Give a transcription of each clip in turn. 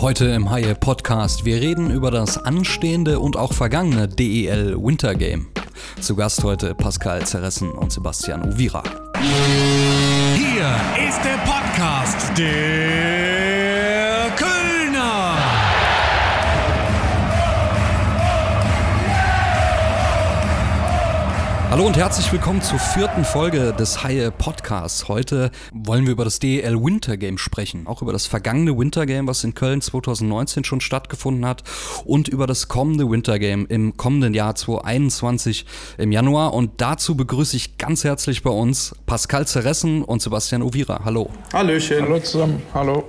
Heute im Haie Podcast. Wir reden über das anstehende und auch vergangene DEL Winter Game. Zu Gast heute Pascal Zerressen und Sebastian Uvira. Hier ist der Podcast der Hallo und herzlich willkommen zur vierten Folge des Haie Podcasts. Heute wollen wir über das DEL Winter Game sprechen, auch über das vergangene Winter Game, was in Köln 2019 schon stattgefunden hat und über das kommende Winter Game im kommenden Jahr 2021 im Januar. Und dazu begrüße ich ganz herzlich bei uns Pascal Zerressen und Sebastian Uvira. Hallo. Hallöchen. Hallo zusammen, hallo.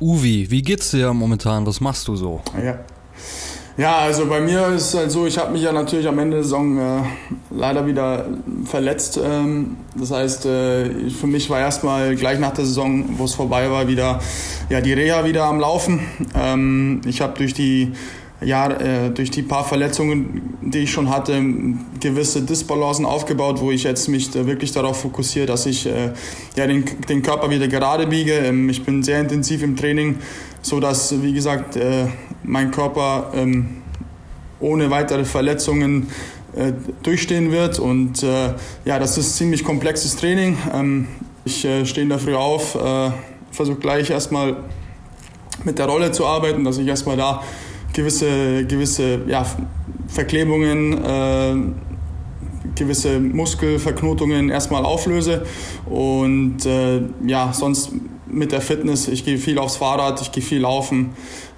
Uvi, wie geht's dir momentan? Was machst du so? Ja. Ja, also bei mir ist es halt so, ich habe mich ja natürlich am Ende der Saison äh, leider wieder verletzt. Ähm, das heißt, äh, für mich war erstmal gleich nach der Saison, wo es vorbei war, wieder ja, die Reha wieder am Laufen. Ähm, ich habe durch die ja, äh, durch die paar Verletzungen, die ich schon hatte, gewisse Disbalancen aufgebaut, wo ich jetzt mich wirklich darauf fokussiere, dass ich äh, ja, den, den Körper wieder gerade biege. Ähm, ich bin sehr intensiv im Training, so dass, wie gesagt, äh, mein Körper ähm, ohne weitere Verletzungen äh, durchstehen wird. Und äh, ja, das ist ziemlich komplexes Training. Ähm, ich äh, stehe in der Früh auf, äh, versuche gleich erstmal mit der Rolle zu arbeiten, dass ich erstmal da gewisse, gewisse ja, Verklebungen, äh, gewisse Muskelverknotungen erstmal auflöse. Und äh, ja, sonst mit der Fitness, ich gehe viel aufs Fahrrad, ich gehe viel laufen,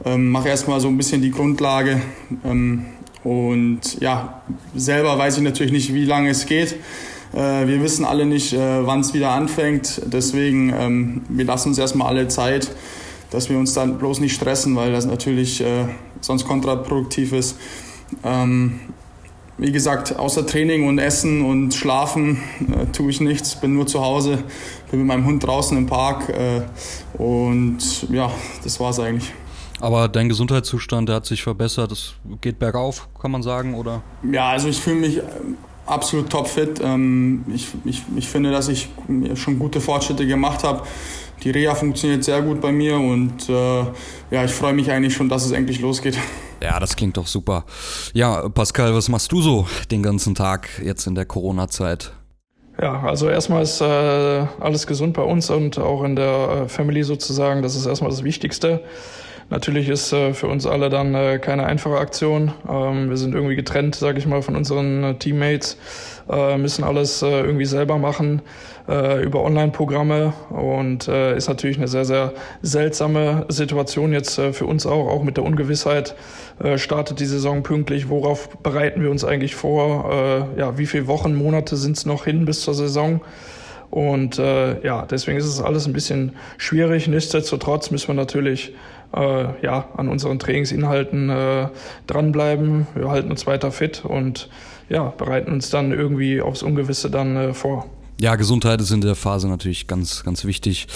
ähm, mache erstmal so ein bisschen die Grundlage. Ähm, und ja, selber weiß ich natürlich nicht, wie lange es geht. Äh, wir wissen alle nicht, äh, wann es wieder anfängt. Deswegen, ähm, wir lassen uns erstmal alle Zeit, dass wir uns dann bloß nicht stressen, weil das natürlich äh, sonst kontraproduktiv ist. Ähm, wie gesagt, außer Training und Essen und Schlafen äh, tue ich nichts, bin nur zu Hause, bin mit meinem Hund draußen im Park äh, und ja, das war's eigentlich. Aber dein Gesundheitszustand, der hat sich verbessert, es geht bergauf, kann man sagen, oder? Ja, also ich fühle mich absolut topfit. Ähm, ich, ich, ich finde, dass ich schon gute Fortschritte gemacht habe. Die Reha funktioniert sehr gut bei mir und äh, ja, ich freue mich eigentlich schon, dass es endlich losgeht. Ja, das klingt doch super. Ja, Pascal, was machst du so den ganzen Tag jetzt in der Corona-Zeit? Ja, also erstmal ist äh, alles gesund bei uns und auch in der äh, Family sozusagen. Das ist erstmal das Wichtigste. Natürlich ist äh, für uns alle dann äh, keine einfache Aktion. Ähm, wir sind irgendwie getrennt, sage ich mal, von unseren äh, Teammates, äh, müssen alles äh, irgendwie selber machen äh, über Online-Programme und ist natürlich eine sehr, sehr seltsame Situation jetzt für uns auch, auch mit der Ungewissheit. Startet die Saison pünktlich? Worauf bereiten wir uns eigentlich vor? Ja, wie viele Wochen, Monate sind es noch hin bis zur Saison? Und äh, ja, deswegen ist es alles ein bisschen schwierig. Nichtsdestotrotz müssen wir natürlich äh, ja, an unseren Trainingsinhalten äh, dranbleiben. Wir halten uns weiter fit und ja, bereiten uns dann irgendwie aufs Ungewisse dann äh, vor. Ja, Gesundheit ist in der Phase natürlich ganz, ganz wichtig.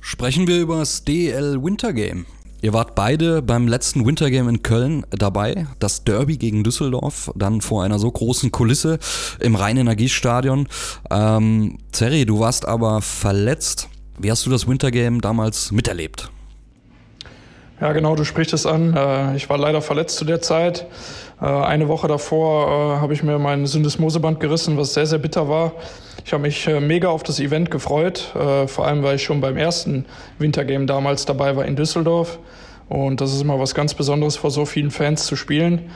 Sprechen wir über das DL Winter Game. Ihr wart beide beim letzten Winter Game in Köln dabei, das Derby gegen Düsseldorf, dann vor einer so großen Kulisse im Rhein-Energiestadion. Ähm, Zerri, du warst aber verletzt. Wie hast du das Winter Game damals miterlebt? Ja, genau, du sprichst es an. Äh, ich war leider verletzt zu der Zeit. Äh, eine Woche davor äh, habe ich mir mein Syndesmoseband gerissen, was sehr, sehr bitter war. Ich habe mich mega auf das Event gefreut, vor allem weil ich schon beim ersten Wintergame damals dabei war in Düsseldorf. Und das ist immer was ganz Besonderes, vor so vielen Fans zu spielen.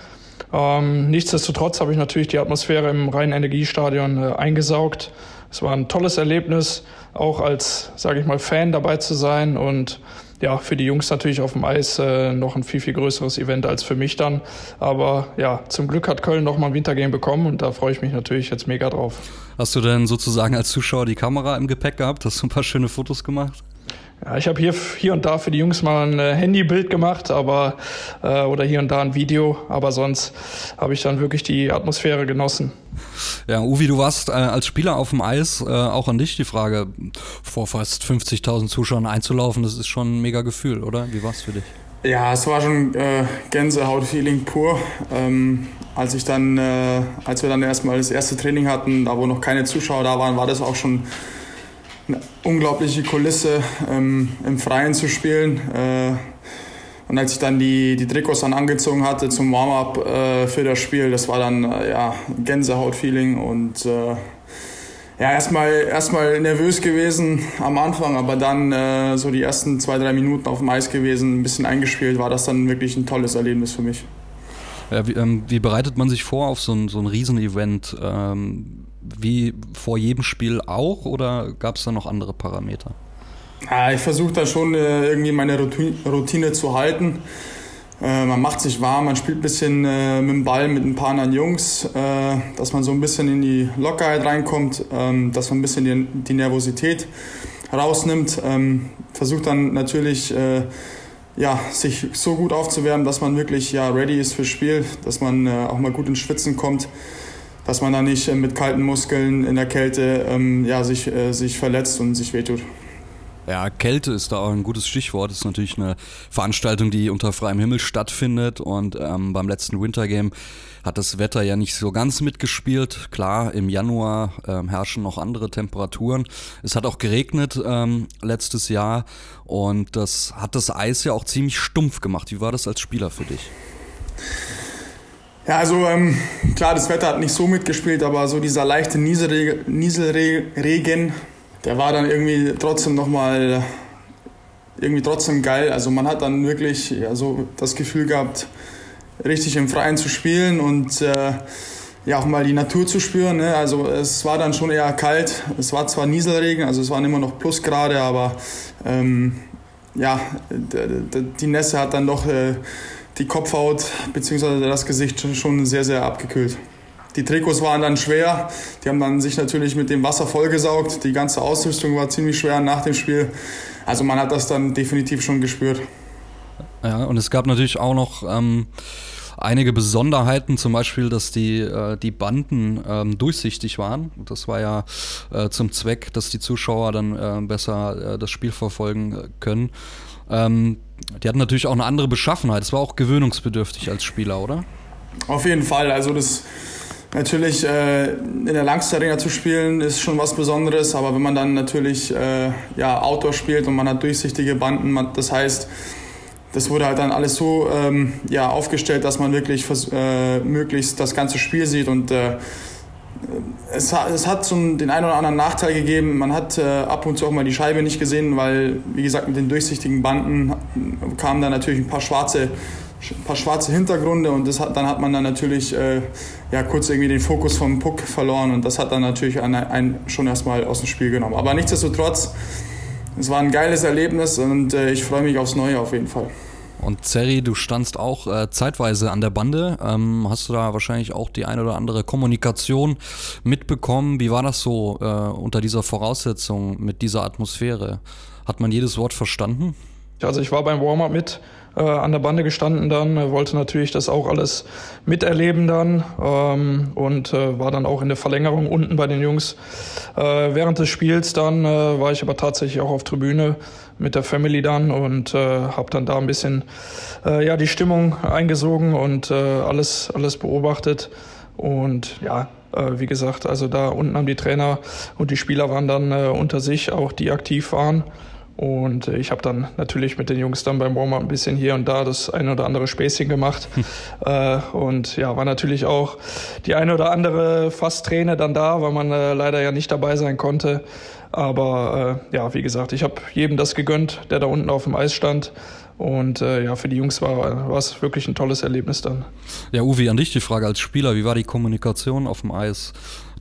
Ähm, nichtsdestotrotz habe ich natürlich die Atmosphäre im Rhein-Energiestadion eingesaugt. Es war ein tolles Erlebnis, auch als, sage ich mal, Fan dabei zu sein und ja, für die Jungs natürlich auf dem Eis äh, noch ein viel, viel größeres Event als für mich dann. Aber ja, zum Glück hat Köln noch mal ein Wintergame bekommen und da freue ich mich natürlich jetzt mega drauf. Hast du denn sozusagen als Zuschauer die Kamera im Gepäck gehabt? Hast du ein paar schöne Fotos gemacht? Ja, ich habe hier, hier und da für die Jungs mal ein äh, Handybild gemacht, aber äh, oder hier und da ein Video, aber sonst habe ich dann wirklich die Atmosphäre genossen. Ja, Uvi, du warst äh, als Spieler auf dem Eis, äh, auch an dich die Frage, vor fast 50.000 Zuschauern einzulaufen, das ist schon ein mega Gefühl, oder? Wie war es für dich? Ja, es war schon äh, Gänsehaut-Feeling pur. Ähm, als ich dann, äh, als wir dann erstmal das erste Training hatten, da wo noch keine Zuschauer da waren, war das auch schon eine unglaubliche Kulisse, ähm, im Freien zu spielen. Und als ich dann die, die Trikots dann angezogen hatte zum Warm-up äh, für das Spiel, das war dann äh, ja, Gänsehaut-Feeling und äh, ja, erstmal erstmal nervös gewesen am Anfang, aber dann äh, so die ersten zwei, drei Minuten auf dem Eis gewesen, ein bisschen eingespielt, war das dann wirklich ein tolles Erlebnis für mich. Ja, wie, ähm, wie, bereitet man sich vor auf so ein, so ein Riesenevent? Ähm, wie vor jedem Spiel auch oder gab es da noch andere Parameter? Ja, ich versuche da schon äh, irgendwie meine Routine zu halten. Äh, man macht sich warm, man spielt ein bisschen äh, mit dem Ball mit ein paar anderen Jungs, dass man so ein bisschen in die Lockerheit reinkommt, ähm, dass man ein bisschen die, Nervosität rausnimmt. Ähm, versucht dann natürlich ja, sich so gut aufzuwärmen, dass man wirklich ja, ready ist fürs Spiel, dass man auch mal gut ins Schwitzen kommt, dass man dann nicht mit kalten Muskeln in der Kälte ähm, ja, sich, sich verletzt und sich wehtut. Ja, Kälte ist da auch ein gutes Stichwort. Das ist natürlich eine Veranstaltung, die unter freiem Himmel stattfindet. Und ähm, beim letzten Winter Game hat das Wetter ja nicht so ganz mitgespielt. Klar, im Januar ähm, herrschen noch andere Temperaturen. Es hat auch geregnet ähm, letztes Jahr und das hat das Eis ja auch ziemlich stumpf gemacht. Wie war das als Spieler für dich? Ja, also ähm, klar, das Wetter hat nicht so mitgespielt, aber so dieser leichte Nieselregen der war dann irgendwie trotzdem nochmal irgendwie trotzdem geil. Also man hat dann wirklich ja, so das Gefühl gehabt, richtig im Freien zu spielen und äh, ja auch mal die Natur zu spüren. Ne? Also es war dann schon eher kalt. Es war zwar Nieselregen, also es waren immer noch Plusgrade, aber ähm, ja, die Nässe hat dann doch äh, die Kopfhaut bzw. das Gesicht schon sehr, sehr abgekühlt. Die Trikots waren dann schwer. Die haben dann sich natürlich mit dem Wasser vollgesaugt. Die ganze Ausrüstung war ziemlich schwer nach dem Spiel. Also man hat das dann definitiv schon gespürt. Ja, und es gab natürlich auch noch ähm, einige Besonderheiten, zum Beispiel, dass die, äh, die Banden ähm, durchsichtig waren. Das war ja äh, zum Zweck, dass die Zuschauer dann äh, besser äh, das Spiel verfolgen äh, können. Ähm, die hatten natürlich auch eine andere Beschaffenheit. Es war auch gewöhnungsbedürftig als Spieler, oder? Auf jeden Fall. Also das Natürlich äh, in der Langst Arena zu spielen ist schon was Besonderes, aber wenn man dann natürlich äh, ja, Outdoor spielt und man hat durchsichtige Banden, man, das heißt, das wurde halt dann alles so ähm, ja, aufgestellt, dass man wirklich äh, möglichst das ganze Spiel sieht und äh, es, hat, es hat so den einen oder anderen Nachteil gegeben. Man hat äh, ab und zu auch mal die Scheibe nicht gesehen, weil, wie gesagt, mit den durchsichtigen Banden kamen da natürlich ein paar schwarze ein paar schwarze Hintergründe und das hat, dann hat man dann natürlich äh, ja, kurz irgendwie den Fokus vom Puck verloren und das hat dann natürlich einen, einen schon erstmal aus dem Spiel genommen. Aber nichtsdestotrotz, es war ein geiles Erlebnis und äh, ich freue mich aufs Neue auf jeden Fall. Und Zerri, du standst auch äh, zeitweise an der Bande. Ähm, hast du da wahrscheinlich auch die eine oder andere Kommunikation mitbekommen? Wie war das so äh, unter dieser Voraussetzung, mit dieser Atmosphäre? Hat man jedes Wort verstanden? Also ich war beim Warm-up mit äh, an der Bande gestanden dann, äh, wollte natürlich das auch alles miterleben dann ähm, und äh, war dann auch in der Verlängerung unten bei den Jungs. Äh, während des Spiels dann äh, war ich aber tatsächlich auch auf Tribüne mit der Family dann und äh, habe dann da ein bisschen äh, ja die Stimmung eingesogen und alles alles beobachtet und ja wie gesagt also da unten haben die Trainer und die Spieler waren dann unter sich auch die aktiv waren und ich habe dann natürlich mit den Jungs dann beim Warm-up ein bisschen hier und da das eine oder andere Spacing gemacht. Hm. Äh, und ja, war natürlich auch die eine oder andere Fast-Träne dann da, weil man äh, leider ja nicht dabei sein konnte. Aber äh, ja, wie gesagt, ich habe jedem das gegönnt, der da unten auf dem Eis stand. Und äh, ja, für die Jungs war, war es wirklich ein tolles Erlebnis dann. Ja, Uwe, an dich die Frage als Spieler, wie war die Kommunikation auf dem Eis?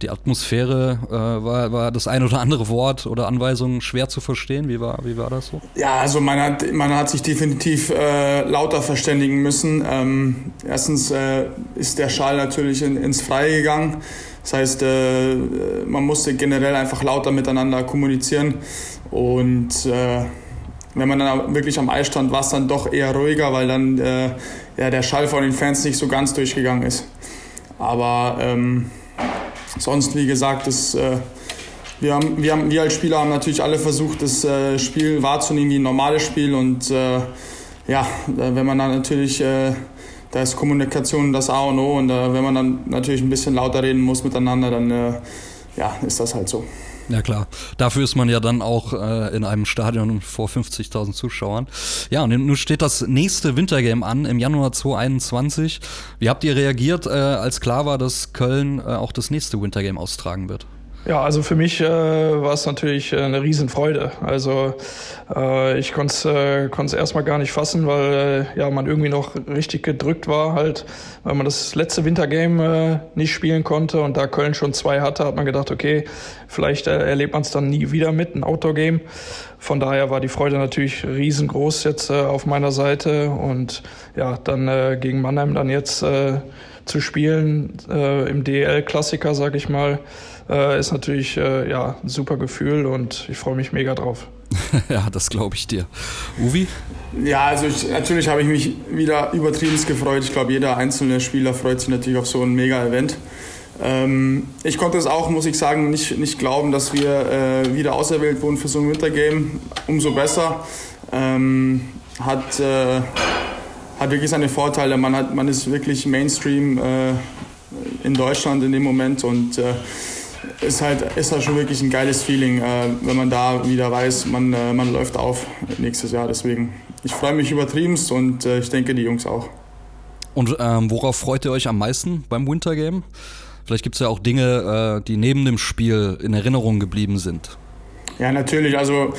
Die Atmosphäre äh, war, war das ein oder andere Wort oder Anweisung schwer zu verstehen. Wie war, wie war das so? Ja, also man hat, man hat sich definitiv äh, lauter verständigen müssen. Ähm, erstens äh, ist der Schal natürlich in, ins Freie gegangen. Das heißt, äh, man musste generell einfach lauter miteinander kommunizieren. Und äh, wenn man dann wirklich am Eis stand, war es dann doch eher ruhiger, weil dann äh, ja, der Schall von den Fans nicht so ganz durchgegangen ist. Aber ähm, sonst, wie gesagt, das, äh, wir, haben, wir, haben, wir als Spieler haben natürlich alle versucht, das äh, Spiel wahrzunehmen wie ein normales Spiel. Und äh, ja, wenn man dann natürlich, äh, da ist Kommunikation das A und O. Und äh, wenn man dann natürlich ein bisschen lauter reden muss miteinander, dann äh, ja, ist das halt so. Ja klar, dafür ist man ja dann auch äh, in einem Stadion vor 50.000 Zuschauern. Ja, und nun steht das nächste Wintergame an im Januar 2021. Wie habt ihr reagiert, äh, als klar war, dass Köln äh, auch das nächste Wintergame austragen wird? Ja, also für mich äh, war es natürlich äh, eine Riesenfreude. Also äh, ich konnte es äh, erstmal gar nicht fassen, weil äh, ja man irgendwie noch richtig gedrückt war, halt, weil man das letzte Wintergame äh, nicht spielen konnte und da Köln schon zwei hatte, hat man gedacht, okay, vielleicht äh, erlebt man es dann nie wieder mit, ein Outdoor-Game. Von daher war die Freude natürlich riesengroß jetzt äh, auf meiner Seite und ja, dann äh, gegen Mannheim dann jetzt äh, zu spielen äh, im DL-Klassiker, sag ich mal äh, ist natürlich äh, ja, ein super Gefühl und ich freue mich mega drauf. ja, das glaube ich dir. Uvi? Ja, also ich, natürlich habe ich mich wieder übertrieben gefreut. Ich glaube, jeder einzelne Spieler freut sich natürlich auf so ein Mega-Event. Ähm, ich konnte es auch, muss ich sagen, nicht, nicht glauben, dass wir äh, wieder auserwählt wurden für so ein Wintergame. Umso besser. Ähm, hat, äh, hat wirklich seine Vorteile. Man, hat, man ist wirklich Mainstream äh, in Deutschland in dem Moment und äh, ist halt, ist halt schon wirklich ein geiles Feeling, äh, wenn man da wieder weiß, man, äh, man läuft auf nächstes Jahr. Deswegen, ich freue mich übertriebenst und äh, ich denke, die Jungs auch. Und ähm, worauf freut ihr euch am meisten beim Winter Game? Vielleicht gibt es ja auch Dinge, die neben dem Spiel in Erinnerung geblieben sind. Ja, natürlich. Also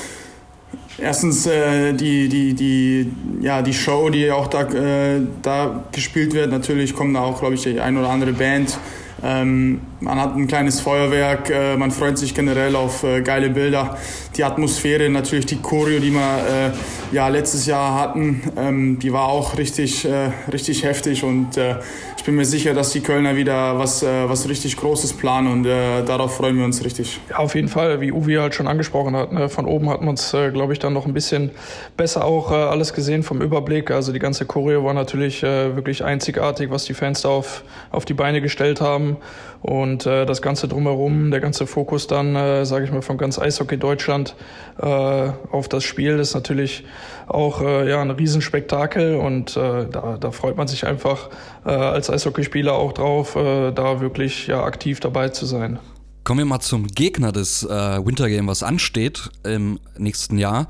erstens äh, die, die, die, ja, die Show, die auch da, äh, da gespielt wird. Natürlich kommt da auch, glaube ich, die ein oder andere Band. Ähm, man hat ein kleines Feuerwerk, äh, man freut sich generell auf äh, geile Bilder. Die Atmosphäre, natürlich die Choreo, die wir äh, ja, letztes Jahr hatten, ähm, die war auch richtig, äh, richtig heftig und äh, ich bin mir sicher, dass die Kölner wieder was, äh, was richtig Großes planen und darauf freuen wir uns richtig. Ja, auf jeden Fall, wie Uwe halt schon angesprochen hat. Ne? Von oben hat man es, glaube ich, dann noch ein bisschen besser auch alles gesehen vom Überblick. Also die ganze Choreo war natürlich wirklich einzigartig, was die Fans da auf, auf die Beine gestellt haben. Und äh, das Ganze drumherum, der ganze Fokus dann, äh, sage ich mal, von ganz Eishockey Deutschland äh, auf das Spiel ist natürlich auch äh, ja, ein Riesenspektakel und äh, da, da freut man sich einfach äh, als Eishockeyspieler auch drauf, äh, da wirklich ja, aktiv dabei zu sein. Kommen wir mal zum Gegner des äh, Wintergame, was ansteht im nächsten Jahr.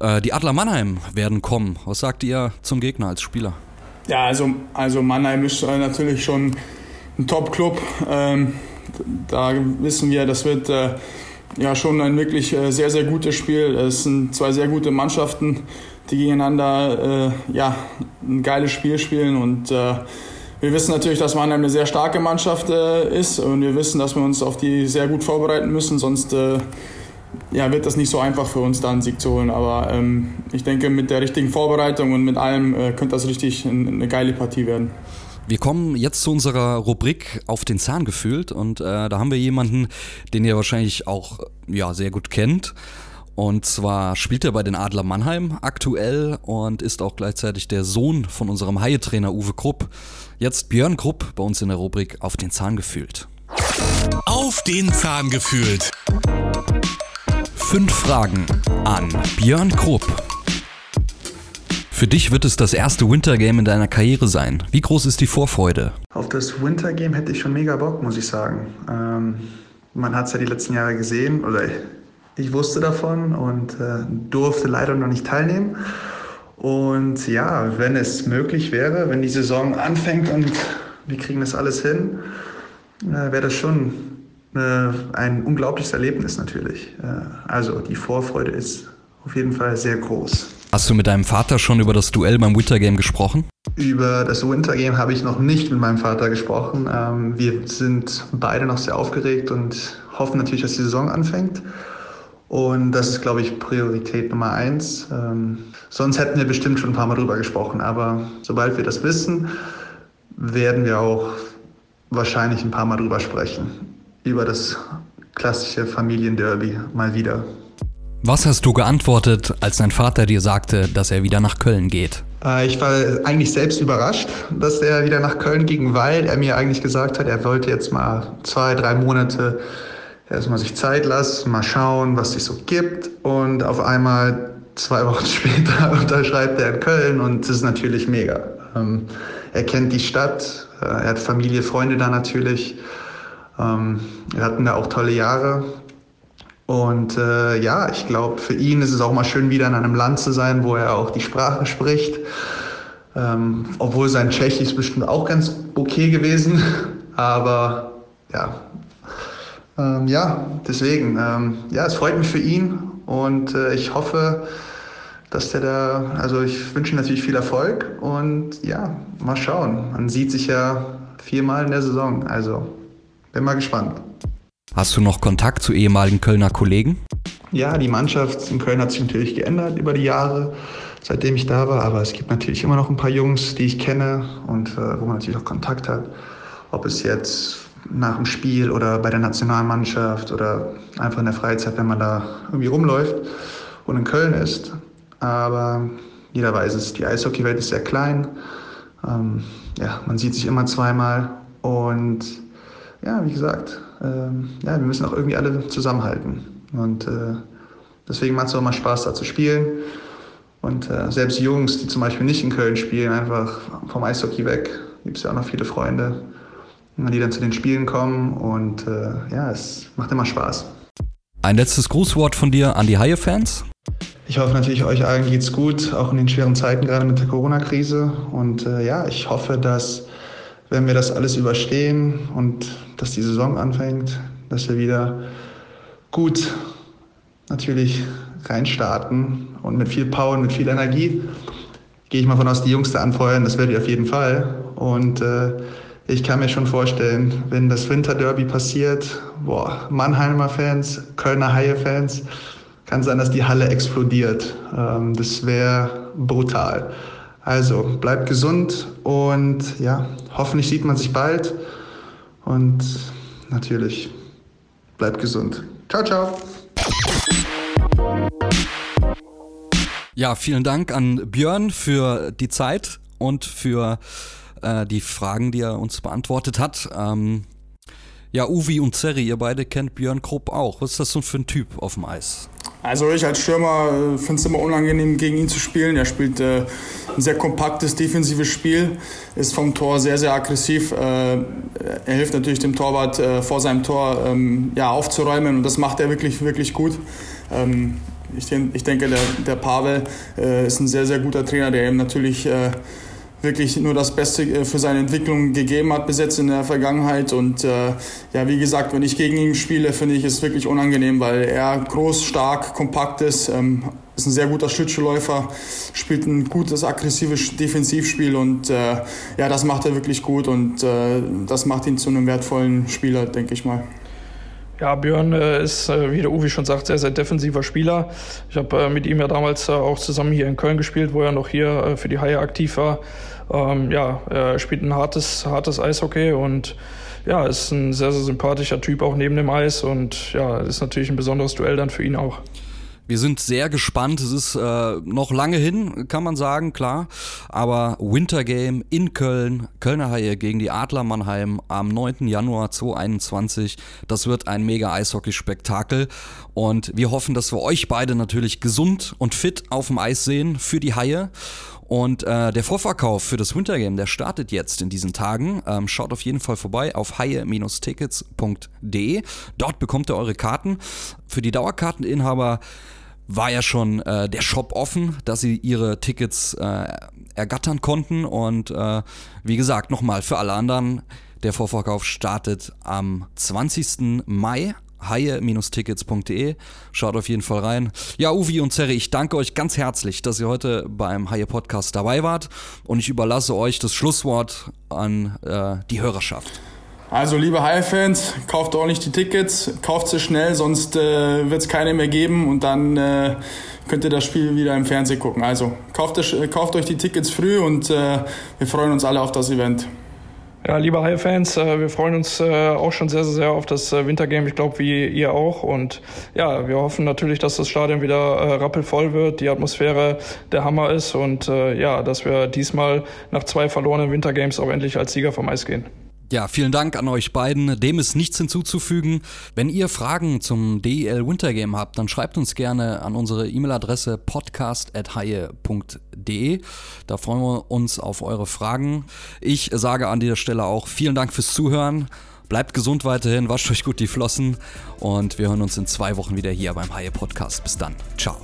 Äh, die Adler Mannheim werden kommen. Was sagt ihr zum Gegner als Spieler? Ja, also, also Mannheim ist äh, natürlich schon ein Top-Club. Ähm, da wissen wir, das wird äh, ja schon ein wirklich äh, sehr, sehr gutes Spiel. Es sind zwei sehr gute Mannschaften, die gegeneinander äh, ja, ein geiles Spiel spielen und äh, wir wissen natürlich, dass Mannheim eine sehr starke Mannschaft äh, ist und wir wissen, dass wir uns auf die sehr gut vorbereiten müssen, sonst äh, ja, wird das nicht so einfach für uns, da einen Sieg zu holen. Aber ähm, ich denke, mit der richtigen Vorbereitung und mit allem könnte das richtig eine geile Partie werden. Wir kommen jetzt zu unserer Rubrik auf den Zahn gefühlt und äh, da haben wir jemanden, den ihr wahrscheinlich auch ja, sehr gut kennt. Und zwar spielt er bei den Adler Mannheim aktuell und ist auch gleichzeitig der Sohn von unserem Haie-Trainer Uwe Krupp. Jetzt Björn Krupp bei uns in der Rubrik auf den Zahn gefühlt. Auf den Zahn gefühlt. Fünf Fragen an Björn Krupp. Für dich wird es das erste Wintergame in deiner Karriere sein. Wie groß ist die Vorfreude? Auf das Wintergame hätte ich schon mega Bock, muss ich sagen. Ähm, man hat es ja die letzten Jahre gesehen oder ich wusste davon und äh, durfte leider noch nicht teilnehmen. Und ja, wenn es möglich wäre, wenn die Saison anfängt und wir kriegen das alles hin, äh, wäre das schon äh, ein unglaubliches Erlebnis natürlich. Äh, also die Vorfreude ist auf jeden Fall sehr groß. Hast du mit deinem Vater schon über das Duell beim Wintergame gesprochen? Über das Wintergame habe ich noch nicht mit meinem Vater gesprochen. Ähm, wir sind beide noch sehr aufgeregt und hoffen natürlich, dass die Saison anfängt. Und das ist, glaube ich, Priorität Nummer eins. Ähm, sonst hätten wir bestimmt schon ein paar Mal drüber gesprochen. Aber sobald wir das wissen, werden wir auch wahrscheinlich ein paar Mal drüber sprechen. Über das klassische Familienderby mal wieder. Was hast du geantwortet, als dein Vater dir sagte, dass er wieder nach Köln geht? Äh, ich war eigentlich selbst überrascht, dass er wieder nach Köln ging, weil er mir eigentlich gesagt hat, er wollte jetzt mal zwei, drei Monate erstmal sich Zeit lassen, mal schauen, was sich so gibt. Und auf einmal zwei Wochen später unterschreibt er in Köln und das ist natürlich mega. Ähm, er kennt die Stadt, äh, er hat Familie, Freunde da natürlich. Ähm, wir hatten da auch tolle Jahre Und äh, ja, ich glaube, für ihn ist es auch mal schön, wieder in einem Land zu sein, wo er auch die Sprache spricht. Ähm, obwohl sein Tschechisch bestimmt auch ganz okay gewesen. Aber ja, ähm, ja, deswegen, ähm, ja, es freut mich für ihn und äh, ich hoffe, dass der da, also ich wünsche ihm natürlich viel Erfolg und ja, mal schauen. Man sieht sich ja viermal in der Saison, also bin mal gespannt. Hast du noch Kontakt zu ehemaligen Kölner Kollegen? Ja, die Mannschaft in Köln hat sich natürlich geändert über die Jahre, seitdem ich da war, aber es gibt natürlich immer noch ein paar Jungs, die ich kenne und äh, wo man natürlich auch Kontakt hat. Ob es jetzt nach dem Spiel oder bei der Nationalmannschaft oder einfach in der Freizeit, wenn man da irgendwie rumläuft und in Köln ist. Aber jeder weiß es, die Eishockeywelt ist sehr klein. Ähm, ja, man sieht sich immer zweimal und ja, wie gesagt, ähm, ja, wir müssen auch irgendwie alle zusammenhalten. Und äh, deswegen macht es auch mal Spaß, da zu spielen. Und äh, selbst Jungs, die zum Beispiel nicht in Köln spielen, einfach vom Eishockey weg, gibt es ja auch noch viele Freunde, die dann zu den Spielen kommen. Und äh, ja, es macht immer Spaß. Ein letztes Grußwort von dir an die Haie-Fans? Ich hoffe natürlich, euch allen geht's gut, auch in den schweren Zeiten, gerade mit der Corona-Krise. Und äh, ja, ich hoffe, dass, wenn wir das alles überstehen und dass die Saison anfängt, dass wir wieder gut natürlich reinstarten und mit viel Power und mit viel Energie. Gehe ich mal von aus, die Jungs da anfeuern, das werde ich auf jeden Fall. Und äh, ich kann mir schon vorstellen, wenn das Winterderby passiert, boah, Mannheimer Fans, Kölner Haie-Fans, kann sein, dass die Halle explodiert. Ähm, das wäre brutal. Also bleibt gesund und ja, hoffentlich sieht man sich bald. Und natürlich bleibt gesund. Ciao, ciao. Ja, vielen Dank an Björn für die Zeit und für äh, die Fragen, die er uns beantwortet hat. Ähm, ja, Uvi und Zerri, ihr beide kennt Björn Krupp auch. Was ist das so für ein Typ auf dem Eis? Also ich als Stürmer äh, finde es immer unangenehm, gegen ihn zu spielen. Er spielt äh, ein sehr kompaktes, defensives Spiel, ist vom Tor sehr, sehr aggressiv. Äh, er hilft natürlich dem Torwart äh, vor seinem Tor ähm, ja, aufzuräumen und das macht er wirklich, wirklich gut. Ähm, ich, ich, denke, der, der Pavel äh, ist ein sehr, sehr guter Trainer, der ihm natürlich wirklich nur das Beste äh, für seine Entwicklung gegeben hat bis jetzt in der Vergangenheit. Und äh, ja, wie gesagt, wenn ich gegen ihn spiele, finde ich es wirklich unangenehm, weil er groß, stark, kompakt ist, ähm, ist ein sehr guter Schlittschuhläufer, spielt ein gutes, aggressives Defensivspiel und äh, ja, das macht er wirklich gut und äh, das macht ihn zu einem wertvollen Spieler, denke ich mal. Ja, Björn äh, ist, äh, wie der Uwe schon sagt, sehr, sehr defensiver Spieler. Ich habe äh, mit ihm ja damals auch zusammen hier in Köln gespielt, wo er noch hier für die Haie aktiv war. Ähm, ja, er spielt ein hartes, hartes Eishockey und ja, ist ein sehr, sehr sympathischer Typ auch neben dem Eis und ja, ist natürlich ein besonderes Duell dann für ihn auch. Wir sind sehr gespannt. Es ist äh, noch lange hin, kann man sagen, klar. Aber Wintergame in Köln, Kölner Haie gegen die Adler Mannheim am 9. Januar 2021. Das wird ein mega Eishockey-Spektakel. Und wir hoffen, dass wir euch beide natürlich gesund und fit auf dem Eis sehen für die Haie. Und äh, der Vorverkauf für das Wintergame, der startet jetzt in diesen Tagen. Ähm, schaut auf jeden Fall vorbei auf haie-tickets.de. Dort bekommt ihr eure Karten. Für die Dauerkarteninhaber war ja schon äh, der Shop offen, dass sie ihre Tickets äh, ergattern konnten. Und äh, wie gesagt, nochmal für alle anderen, der Vorverkauf startet am 20. Mai haie-tickets.de. Schaut auf jeden Fall rein. Ja, Uvi und Zerri, ich danke euch ganz herzlich, dass ihr heute beim Haie Podcast dabei wart und ich überlasse euch das Schlusswort an äh, die Hörerschaft. Also liebe Haie-Fans, kauft ordentlich die Tickets, kauft sie schnell, sonst äh, wird es keine mehr geben und dann äh, könnt ihr das Spiel wieder im Fernsehen gucken. Also kauft, kauft euch die Tickets früh und äh, wir freuen uns alle auf das Event. Ja, liebe Haie-Fans, äh, wir freuen uns äh, auch schon sehr, sehr, sehr auf das äh, Wintergame. Ich glaube, wie ihr auch. Und ja, wir hoffen natürlich, dass das Stadion wieder rappelvoll wird, die Atmosphäre der Hammer ist und ja, dass wir diesmal nach zwei verlorenen Wintergames auch endlich als Sieger vom Eis gehen. Ja, vielen Dank an euch beiden. Dem ist nichts hinzuzufügen. Wenn ihr Fragen zum DEL Winter Game habt, dann schreibt uns gerne an unsere E-Mail-Adresse podcast.haie.de. Da freuen wir uns auf eure Fragen. Ich sage an dieser Stelle auch vielen Dank fürs Zuhören. Bleibt gesund weiterhin, wascht euch gut die Flossen und wir hören uns in zwei Wochen wieder hier beim Haie Podcast. Bis dann. Ciao.